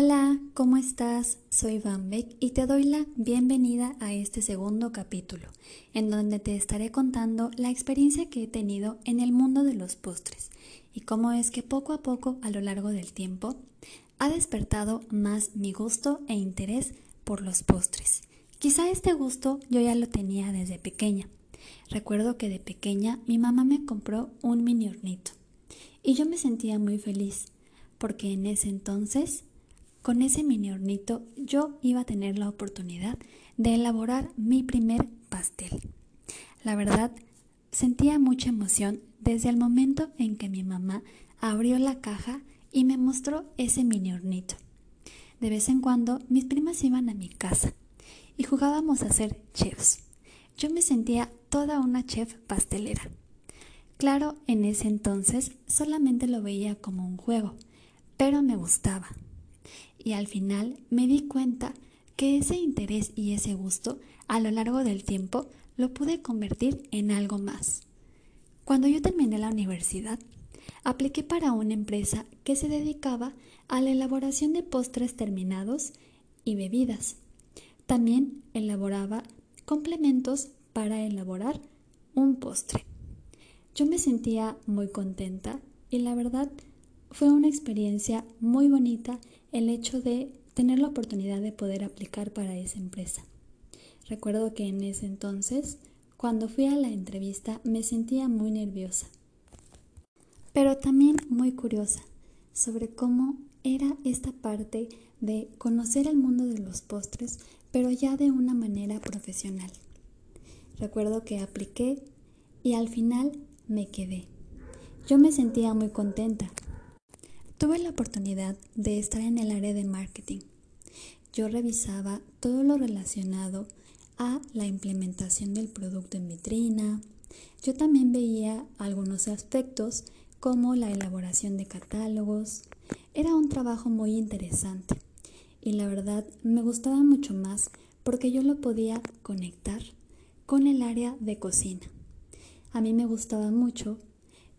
Hola, ¿cómo estás? Soy Van Beck y te doy la bienvenida a este segundo capítulo, en donde te estaré contando la experiencia que he tenido en el mundo de los postres y cómo es que poco a poco a lo largo del tiempo ha despertado más mi gusto e interés por los postres. Quizá este gusto yo ya lo tenía desde pequeña. Recuerdo que de pequeña mi mamá me compró un mini hornito y yo me sentía muy feliz porque en ese entonces con ese mini hornito yo iba a tener la oportunidad de elaborar mi primer pastel. La verdad, sentía mucha emoción desde el momento en que mi mamá abrió la caja y me mostró ese mini hornito. De vez en cuando mis primas iban a mi casa y jugábamos a ser chefs. Yo me sentía toda una chef pastelera. Claro, en ese entonces solamente lo veía como un juego, pero me gustaba y al final me di cuenta que ese interés y ese gusto a lo largo del tiempo lo pude convertir en algo más. Cuando yo terminé la universidad, apliqué para una empresa que se dedicaba a la elaboración de postres terminados y bebidas. También elaboraba complementos para elaborar un postre. Yo me sentía muy contenta y la verdad fue una experiencia muy bonita el hecho de tener la oportunidad de poder aplicar para esa empresa. Recuerdo que en ese entonces, cuando fui a la entrevista, me sentía muy nerviosa, pero también muy curiosa sobre cómo era esta parte de conocer el mundo de los postres, pero ya de una manera profesional. Recuerdo que apliqué y al final me quedé. Yo me sentía muy contenta Tuve la oportunidad de estar en el área de marketing. Yo revisaba todo lo relacionado a la implementación del producto en vitrina. Yo también veía algunos aspectos como la elaboración de catálogos. Era un trabajo muy interesante y la verdad me gustaba mucho más porque yo lo podía conectar con el área de cocina. A mí me gustaba mucho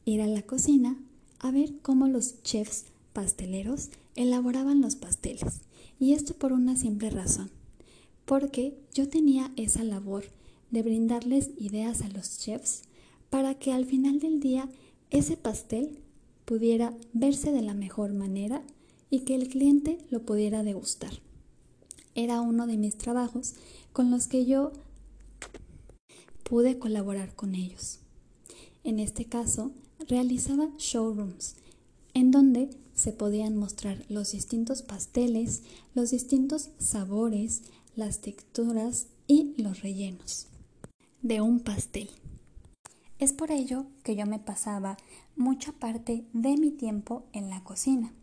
ir a la cocina a ver cómo los chefs pasteleros elaboraban los pasteles. Y esto por una simple razón, porque yo tenía esa labor de brindarles ideas a los chefs para que al final del día ese pastel pudiera verse de la mejor manera y que el cliente lo pudiera degustar. Era uno de mis trabajos con los que yo pude colaborar con ellos. En este caso, realizaba showrooms en donde se podían mostrar los distintos pasteles, los distintos sabores, las texturas y los rellenos de un pastel. Es por ello que yo me pasaba mucha parte de mi tiempo en la cocina.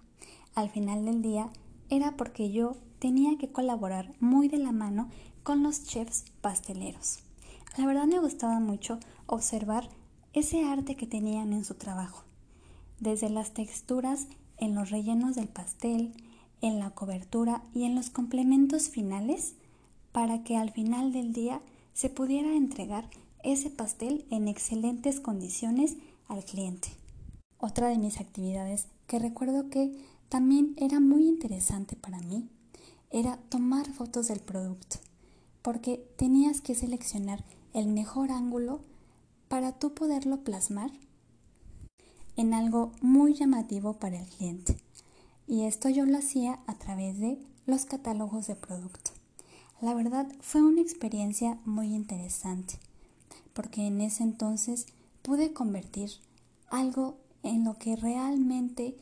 Al final del día era porque yo tenía que colaborar muy de la mano con los chefs pasteleros. La verdad me gustaba mucho observar ese arte que tenían en su trabajo desde las texturas en los rellenos del pastel, en la cobertura y en los complementos finales para que al final del día se pudiera entregar ese pastel en excelentes condiciones al cliente. Otra de mis actividades que recuerdo que también era muy interesante para mí era tomar fotos del producto, porque tenías que seleccionar el mejor ángulo para tú poderlo plasmar en algo muy llamativo para el cliente. Y esto yo lo hacía a través de los catálogos de producto. La verdad fue una experiencia muy interesante, porque en ese entonces pude convertir algo en lo que realmente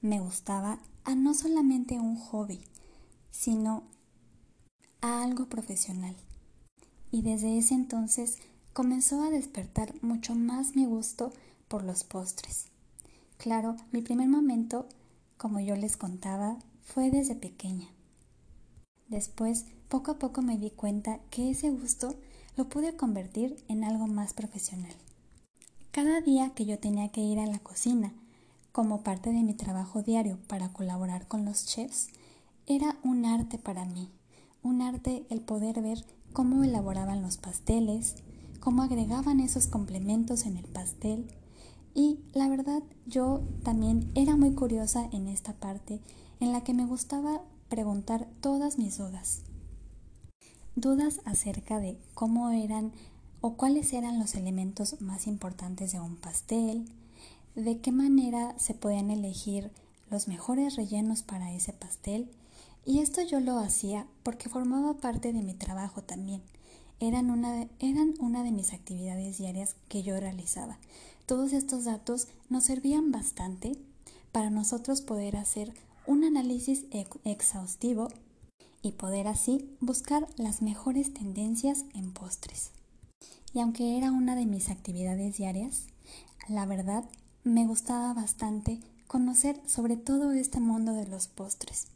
me gustaba a no solamente un hobby, sino a algo profesional. Y desde ese entonces comenzó a despertar mucho más mi gusto por los postres. Claro, mi primer momento, como yo les contaba, fue desde pequeña. Después, poco a poco me di cuenta que ese gusto lo pude convertir en algo más profesional. Cada día que yo tenía que ir a la cocina, como parte de mi trabajo diario para colaborar con los chefs, era un arte para mí, un arte el poder ver cómo elaboraban los pasteles, cómo agregaban esos complementos en el pastel, y la verdad yo también era muy curiosa en esta parte en la que me gustaba preguntar todas mis dudas. Dudas acerca de cómo eran o cuáles eran los elementos más importantes de un pastel, de qué manera se podían elegir los mejores rellenos para ese pastel, y esto yo lo hacía porque formaba parte de mi trabajo también. Eran una, de, eran una de mis actividades diarias que yo realizaba. Todos estos datos nos servían bastante para nosotros poder hacer un análisis exhaustivo y poder así buscar las mejores tendencias en postres. Y aunque era una de mis actividades diarias, la verdad me gustaba bastante conocer sobre todo este mundo de los postres.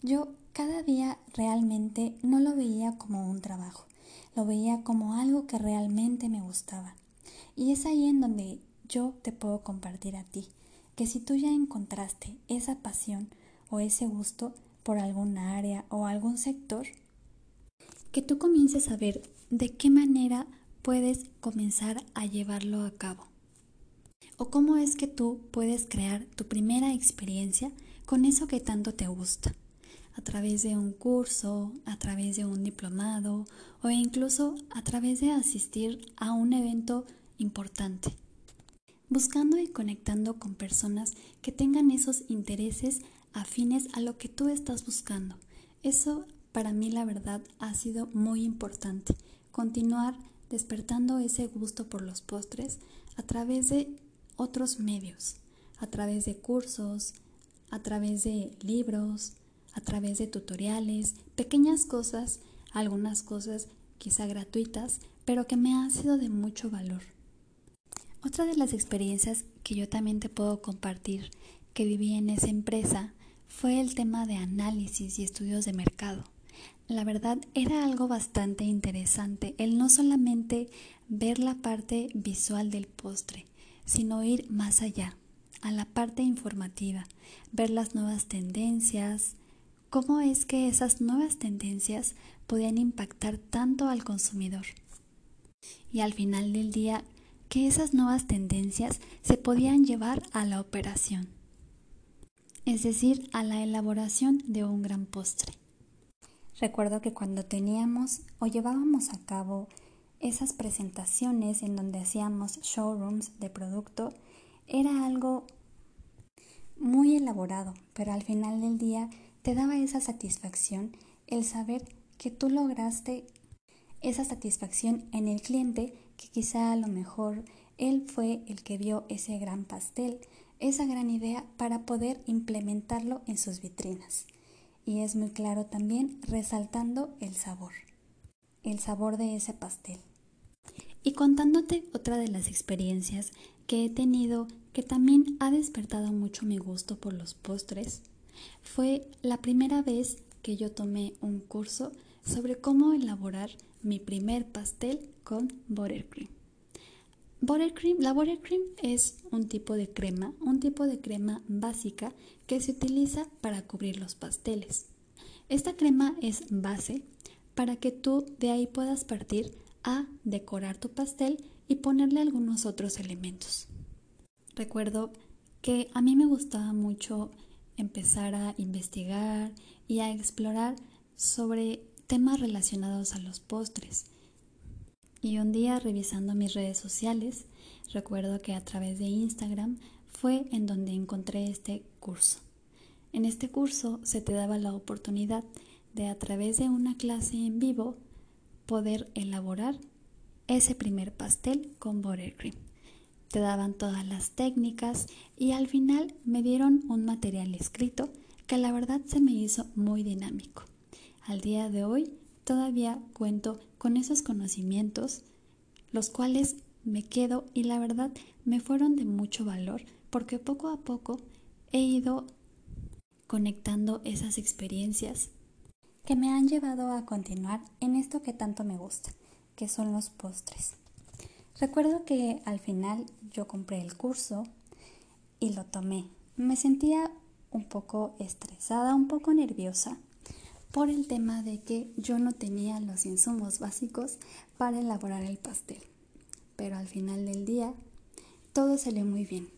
Yo cada día realmente no lo veía como un trabajo, lo veía como algo que realmente me gustaba. Y es ahí en donde yo te puedo compartir a ti, que si tú ya encontraste esa pasión o ese gusto por alguna área o algún sector, que tú comiences a ver de qué manera puedes comenzar a llevarlo a cabo. O cómo es que tú puedes crear tu primera experiencia con eso que tanto te gusta a través de un curso, a través de un diplomado o incluso a través de asistir a un evento importante. Buscando y conectando con personas que tengan esos intereses afines a lo que tú estás buscando. Eso para mí la verdad ha sido muy importante. Continuar despertando ese gusto por los postres a través de otros medios, a través de cursos, a través de libros, a través de tutoriales, pequeñas cosas, algunas cosas quizá gratuitas, pero que me han sido de mucho valor. Otra de las experiencias que yo también te puedo compartir que viví en esa empresa fue el tema de análisis y estudios de mercado. La verdad era algo bastante interesante el no solamente ver la parte visual del postre, sino ir más allá, a la parte informativa, ver las nuevas tendencias, cómo es que esas nuevas tendencias podían impactar tanto al consumidor. Y al final del día, que esas nuevas tendencias se podían llevar a la operación, es decir, a la elaboración de un gran postre. Recuerdo que cuando teníamos o llevábamos a cabo esas presentaciones en donde hacíamos showrooms de producto, era algo muy elaborado, pero al final del día te daba esa satisfacción el saber que tú lograste esa satisfacción en el cliente que quizá a lo mejor él fue el que vio ese gran pastel, esa gran idea para poder implementarlo en sus vitrinas. Y es muy claro también resaltando el sabor, el sabor de ese pastel. Y contándote otra de las experiencias que he tenido que también ha despertado mucho mi gusto por los postres, fue la primera vez que yo tomé un curso sobre cómo elaborar mi primer pastel con buttercream. Buttercream, la buttercream es un tipo de crema, un tipo de crema básica que se utiliza para cubrir los pasteles. Esta crema es base para que tú de ahí puedas partir a decorar tu pastel y ponerle algunos otros elementos. Recuerdo que a mí me gustaba mucho empezar a investigar y a explorar sobre temas relacionados a los postres. Y un día revisando mis redes sociales, recuerdo que a través de Instagram fue en donde encontré este curso. En este curso se te daba la oportunidad de a través de una clase en vivo poder elaborar ese primer pastel con buttercream te daban todas las técnicas y al final me dieron un material escrito que la verdad se me hizo muy dinámico. Al día de hoy todavía cuento con esos conocimientos, los cuales me quedo y la verdad me fueron de mucho valor porque poco a poco he ido conectando esas experiencias que me han llevado a continuar en esto que tanto me gusta, que son los postres. Recuerdo que al final yo compré el curso y lo tomé. Me sentía un poco estresada, un poco nerviosa por el tema de que yo no tenía los insumos básicos para elaborar el pastel. Pero al final del día todo salió muy bien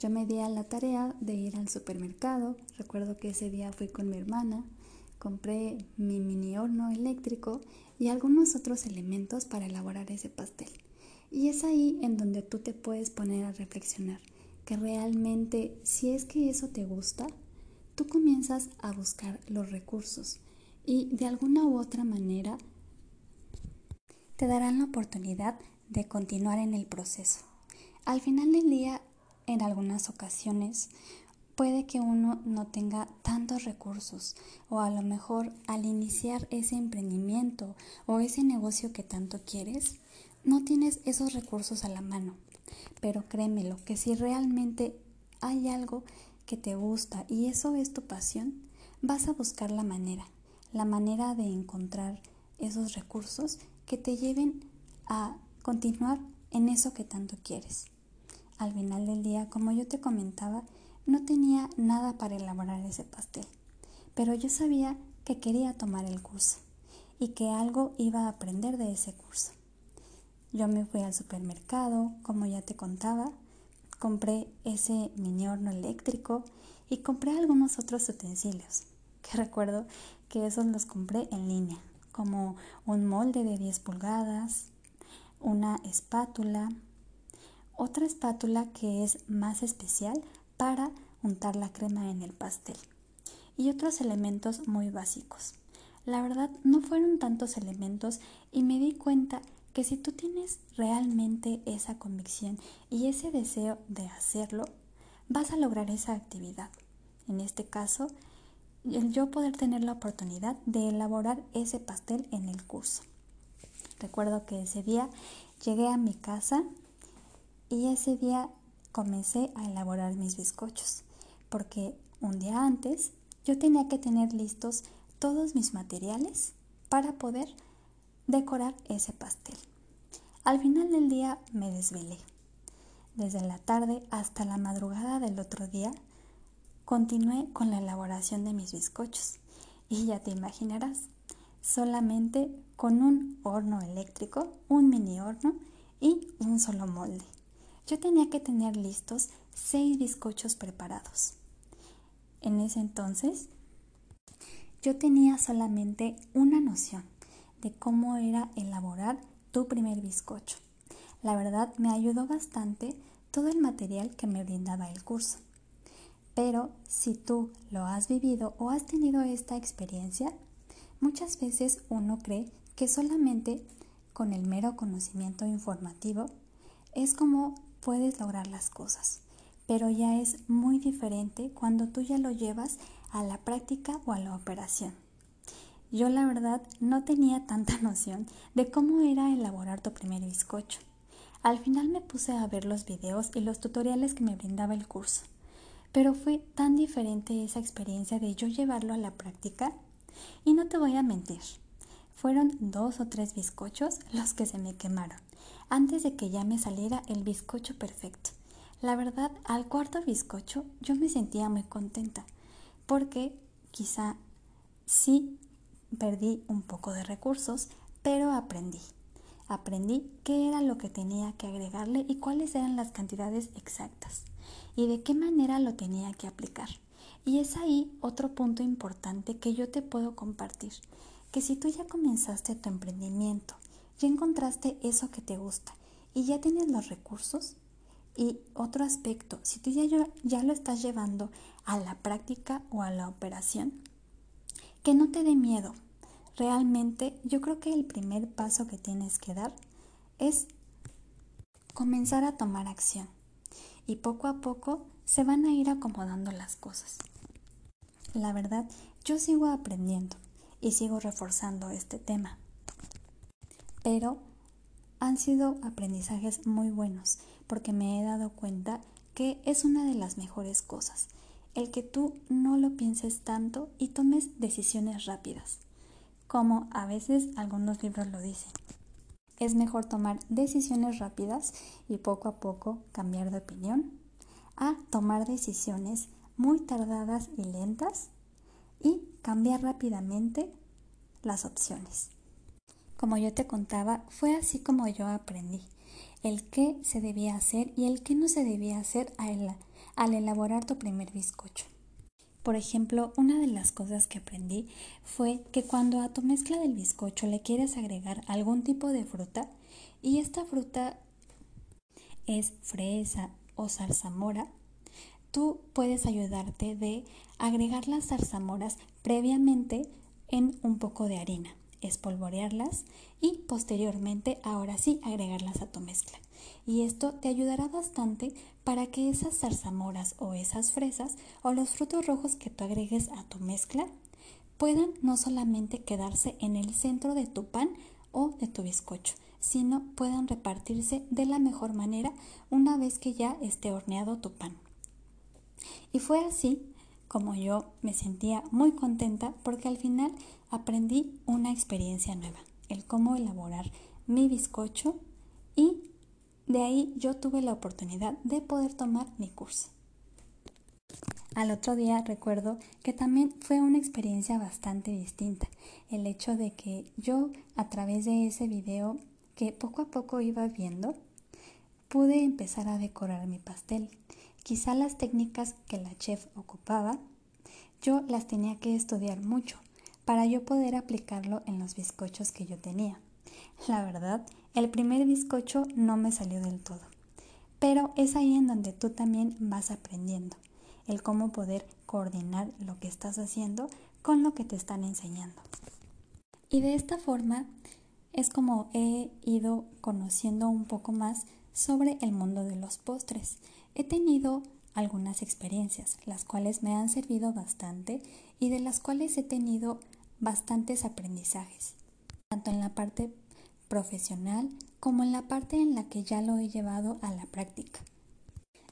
Yo me di a la tarea de ir al supermercado. Recuerdo que ese día fui con mi hermana, compré mi mini horno eléctrico y algunos otros elementos para elaborar ese pastel. Y es ahí en donde tú te puedes poner a reflexionar que realmente si es que eso te gusta, tú comienzas a buscar los recursos y de alguna u otra manera te darán la oportunidad de continuar en el proceso. Al final del día, en algunas ocasiones, puede que uno no tenga tantos recursos o a lo mejor al iniciar ese emprendimiento o ese negocio que tanto quieres, no tienes esos recursos a la mano. Pero créemelo, que si realmente hay algo que te gusta y eso es tu pasión, vas a buscar la manera, la manera de encontrar esos recursos que te lleven a continuar en eso que tanto quieres. Al final del día, como yo te comentaba, no tenía nada para elaborar ese pastel, pero yo sabía que quería tomar el curso y que algo iba a aprender de ese curso. Yo me fui al supermercado, como ya te contaba, compré ese mini horno eléctrico y compré algunos otros utensilios, que recuerdo que esos los compré en línea, como un molde de 10 pulgadas, una espátula, otra espátula que es más especial para untar la crema en el pastel y otros elementos muy básicos. La verdad no fueron tantos elementos y me di cuenta que si tú tienes realmente esa convicción y ese deseo de hacerlo, vas a lograr esa actividad. En este caso, el yo poder tener la oportunidad de elaborar ese pastel en el curso. Recuerdo que ese día llegué a mi casa y ese día comencé a elaborar mis bizcochos, porque un día antes yo tenía que tener listos todos mis materiales para poder decorar ese pastel. Al final del día me desvelé. Desde la tarde hasta la madrugada del otro día continué con la elaboración de mis bizcochos y ya te imaginarás, solamente con un horno eléctrico, un mini horno y un solo molde yo tenía que tener listos seis bizcochos preparados. En ese entonces, yo tenía solamente una noción de cómo era elaborar tu primer bizcocho. La verdad me ayudó bastante todo el material que me brindaba el curso. Pero si tú lo has vivido o has tenido esta experiencia, muchas veces uno cree que solamente con el mero conocimiento informativo es como puedes lograr las cosas, pero ya es muy diferente cuando tú ya lo llevas a la práctica o a la operación. Yo la verdad no tenía tanta noción de cómo era elaborar tu primer bizcocho. Al final me puse a ver los videos y los tutoriales que me brindaba el curso, pero fue tan diferente esa experiencia de yo llevarlo a la práctica y no te voy a mentir, fueron dos o tres bizcochos los que se me quemaron antes de que ya me saliera el bizcocho perfecto. La verdad, al cuarto bizcocho yo me sentía muy contenta porque quizá sí perdí un poco de recursos, pero aprendí. Aprendí qué era lo que tenía que agregarle y cuáles eran las cantidades exactas y de qué manera lo tenía que aplicar. Y es ahí otro punto importante que yo te puedo compartir, que si tú ya comenzaste tu emprendimiento ya encontraste eso que te gusta y ya tienes los recursos. Y otro aspecto, si tú ya, ya lo estás llevando a la práctica o a la operación, que no te dé miedo. Realmente yo creo que el primer paso que tienes que dar es comenzar a tomar acción. Y poco a poco se van a ir acomodando las cosas. La verdad, yo sigo aprendiendo y sigo reforzando este tema pero han sido aprendizajes muy buenos porque me he dado cuenta que es una de las mejores cosas, el que tú no lo pienses tanto y tomes decisiones rápidas, como a veces algunos libros lo dicen. Es mejor tomar decisiones rápidas y poco a poco cambiar de opinión a tomar decisiones muy tardadas y lentas y cambiar rápidamente las opciones. Como yo te contaba, fue así como yo aprendí el qué se debía hacer y el qué no se debía hacer al elaborar tu primer bizcocho. Por ejemplo, una de las cosas que aprendí fue que cuando a tu mezcla del bizcocho le quieres agregar algún tipo de fruta y esta fruta es fresa o zarzamora, tú puedes ayudarte de agregar las zarzamoras previamente en un poco de harina, espolvorearlas y posteriormente ahora sí agregarlas a tu mezcla. Y esto te ayudará bastante para que esas zarzamoras o esas fresas o los frutos rojos que tú agregues a tu mezcla puedan no solamente quedarse en el centro de tu pan o de tu bizcocho, sino puedan repartirse de la mejor manera una vez que ya esté horneado tu pan. Y fue así como yo me sentía muy contenta porque al final aprendí una experiencia nueva, el cómo elaborar mi bizcocho y de ahí yo tuve la oportunidad de poder tomar mi curso. Al otro día recuerdo que también fue una experiencia bastante distinta, el hecho de que yo a través de ese video que poco a poco iba viendo, pude empezar a decorar mi pastel. Quizá las técnicas que la chef ocupaba, yo las tenía que estudiar mucho para yo poder aplicarlo en los bizcochos que yo tenía. La verdad, el primer bizcocho no me salió del todo, pero es ahí en donde tú también vas aprendiendo el cómo poder coordinar lo que estás haciendo con lo que te están enseñando. Y de esta forma es como he ido conociendo un poco más sobre el mundo de los postres. He tenido algunas experiencias, las cuales me han servido bastante y de las cuales he tenido bastantes aprendizajes, tanto en la parte profesional como en la parte en la que ya lo he llevado a la práctica.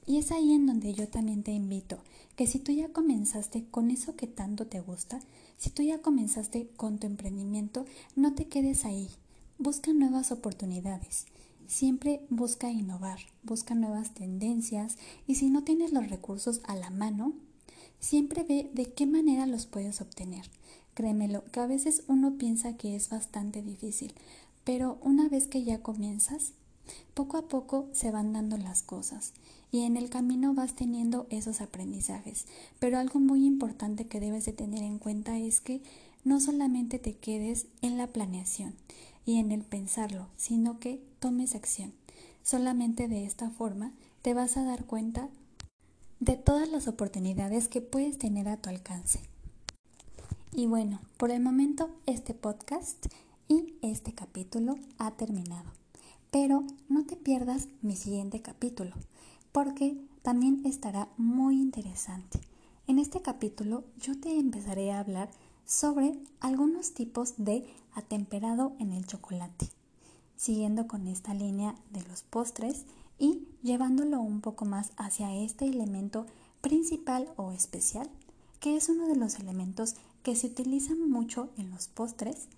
Y es ahí en donde yo también te invito, que si tú ya comenzaste con eso que tanto te gusta, si tú ya comenzaste con tu emprendimiento, no te quedes ahí, busca nuevas oportunidades. Siempre busca innovar, busca nuevas tendencias y si no tienes los recursos a la mano, siempre ve de qué manera los puedes obtener. Créemelo, que a veces uno piensa que es bastante difícil, pero una vez que ya comienzas, poco a poco se van dando las cosas y en el camino vas teniendo esos aprendizajes. Pero algo muy importante que debes de tener en cuenta es que no solamente te quedes en la planeación, y en el pensarlo, sino que tomes acción. Solamente de esta forma te vas a dar cuenta de todas las oportunidades que puedes tener a tu alcance. Y bueno, por el momento este podcast y este capítulo ha terminado. Pero no te pierdas mi siguiente capítulo, porque también estará muy interesante. En este capítulo yo te empezaré a hablar sobre algunos tipos de atemperado en el chocolate, siguiendo con esta línea de los postres y llevándolo un poco más hacia este elemento principal o especial, que es uno de los elementos que se utilizan mucho en los postres,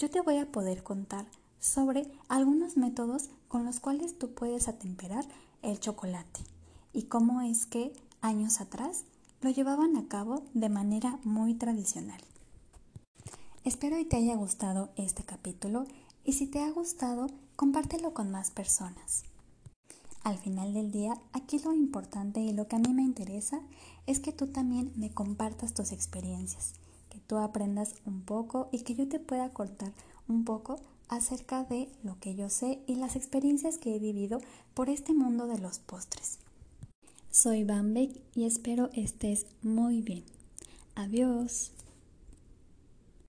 yo te voy a poder contar sobre algunos métodos con los cuales tú puedes atemperar el chocolate y cómo es que años atrás lo llevaban a cabo de manera muy tradicional. Espero y te haya gustado este capítulo y si te ha gustado, compártelo con más personas. Al final del día, aquí lo importante y lo que a mí me interesa es que tú también me compartas tus experiencias, tú aprendas un poco y que yo te pueda contar un poco acerca de lo que yo sé y las experiencias que he vivido por este mundo de los postres. Soy Bambek y espero estés muy bien. Adiós.